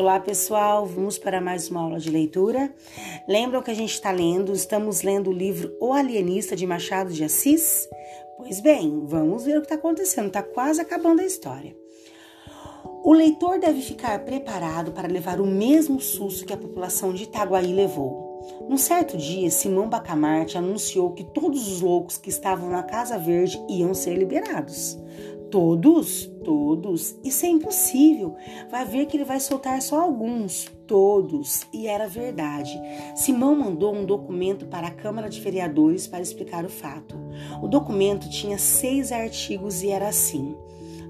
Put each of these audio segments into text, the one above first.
Olá pessoal, vamos para mais uma aula de leitura. Lembram que a gente está lendo, estamos lendo o livro O Alienista de Machado de Assis? Pois bem, vamos ver o que está acontecendo, está quase acabando a história. O leitor deve ficar preparado para levar o mesmo susto que a população de Itaguaí levou. Num certo dia, Simão Bacamarte anunciou que todos os loucos que estavam na Casa Verde iam ser liberados. Todos, todos. Isso é impossível. Vai ver que ele vai soltar só alguns, todos. E era verdade. Simão mandou um documento para a Câmara de Vereadores para explicar o fato. O documento tinha seis artigos e era assim: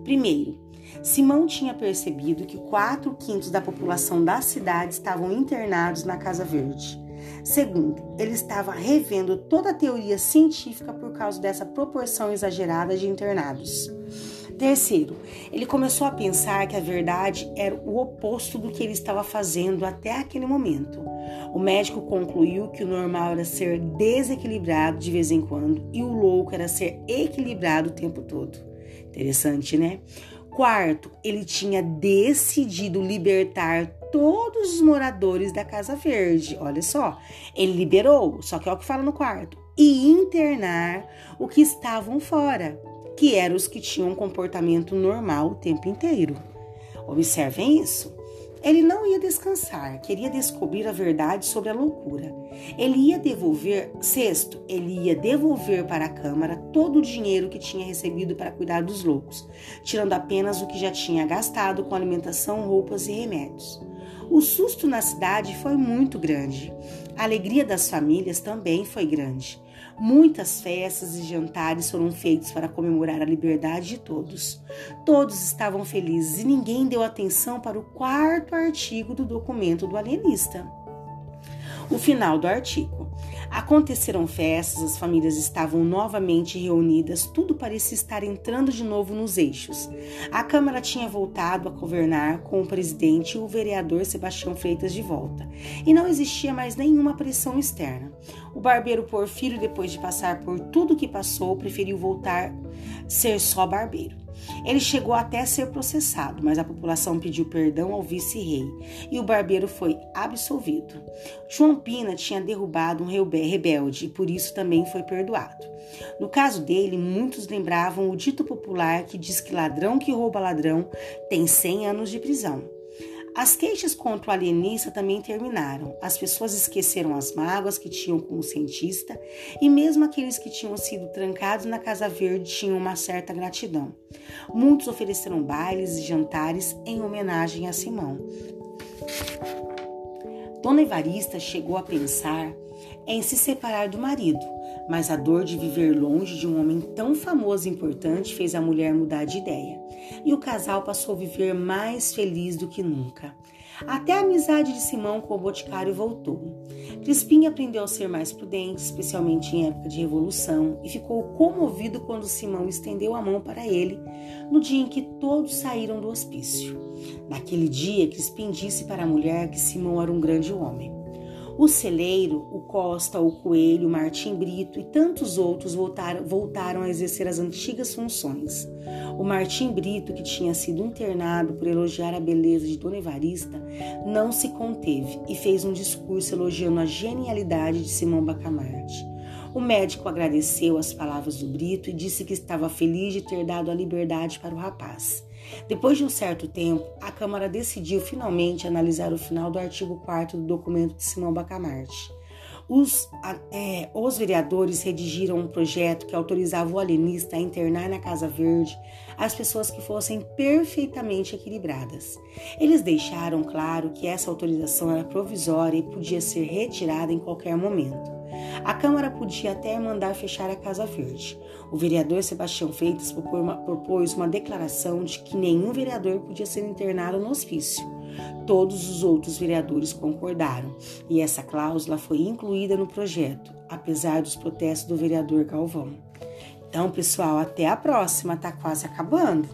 primeiro, Simão tinha percebido que quatro quintos da população da cidade estavam internados na Casa Verde. Segundo, ele estava revendo toda a teoria científica por causa dessa proporção exagerada de internados. Terceiro, ele começou a pensar que a verdade era o oposto do que ele estava fazendo até aquele momento. O médico concluiu que o normal era ser desequilibrado de vez em quando e o louco era ser equilibrado o tempo todo. Interessante, né? Quarto, ele tinha decidido libertar todos os moradores da Casa Verde. Olha só, ele liberou, só que é o que fala no quarto, e internar o que estavam fora que eram os que tinham um comportamento normal o tempo inteiro. Observem isso. Ele não ia descansar, queria descobrir a verdade sobre a loucura. Ele ia devolver, sexto, ele ia devolver para a Câmara todo o dinheiro que tinha recebido para cuidar dos loucos, tirando apenas o que já tinha gastado com alimentação, roupas e remédios. O susto na cidade foi muito grande. A alegria das famílias também foi grande. Muitas festas e jantares foram feitos para comemorar a liberdade de todos. Todos estavam felizes e ninguém deu atenção para o quarto artigo do documento do alienista. O final do artigo. Aconteceram festas, as famílias estavam novamente reunidas, tudo parecia estar entrando de novo nos eixos. A Câmara tinha voltado a governar com o presidente e o vereador Sebastião Freitas de volta, e não existia mais nenhuma pressão externa. O barbeiro Porfírio, depois de passar por tudo que passou, preferiu voltar a ser só barbeiro. Ele chegou até a ser processado, mas a população pediu perdão ao vice-rei e o barbeiro foi absolvido. João Pina tinha derrubado um rebelde e por isso também foi perdoado. No caso dele, muitos lembravam o dito popular que diz que ladrão que rouba ladrão tem 100 anos de prisão. As queixas contra o alienista também terminaram. As pessoas esqueceram as mágoas que tinham com o cientista e mesmo aqueles que tinham sido trancados na Casa Verde tinham uma certa gratidão. Muitos ofereceram bailes e jantares em homenagem a Simão. Dona Evarista chegou a pensar em se separar do marido, mas a dor de viver longe de um homem tão famoso e importante fez a mulher mudar de ideia. E o casal passou a viver mais feliz do que nunca. Até a amizade de Simão com o Boticário voltou. Crispim aprendeu a ser mais prudente, especialmente em época de revolução, e ficou comovido quando Simão estendeu a mão para ele no dia em que todos saíram do hospício. Naquele dia, Crispim disse para a mulher que Simão era um grande homem. O celeiro, o Costa, o Coelho, o Martim Brito e tantos outros voltaram, voltaram a exercer as antigas funções. O Martim Brito, que tinha sido internado por elogiar a beleza de Dona Evarista, não se conteve e fez um discurso elogiando a genialidade de Simão Bacamarte. O médico agradeceu as palavras do Brito e disse que estava feliz de ter dado a liberdade para o rapaz. Depois de um certo tempo, a Câmara decidiu finalmente analisar o final do artigo 4 do documento de Simão Bacamarte. Os, é, os, vereadores redigiram um projeto que autorizava o alienista a internar na Casa Verde as pessoas que fossem perfeitamente equilibradas. Eles deixaram claro que essa autorização era provisória e podia ser retirada em qualquer momento. A Câmara podia até mandar fechar a Casa Verde. O vereador Sebastião Freitas propôs uma declaração de que nenhum vereador podia ser internado no hospício. Todos os outros vereadores concordaram e essa cláusula foi incluída no projeto, apesar dos protestos do vereador Galvão. Então, pessoal, até a próxima, tá quase acabando.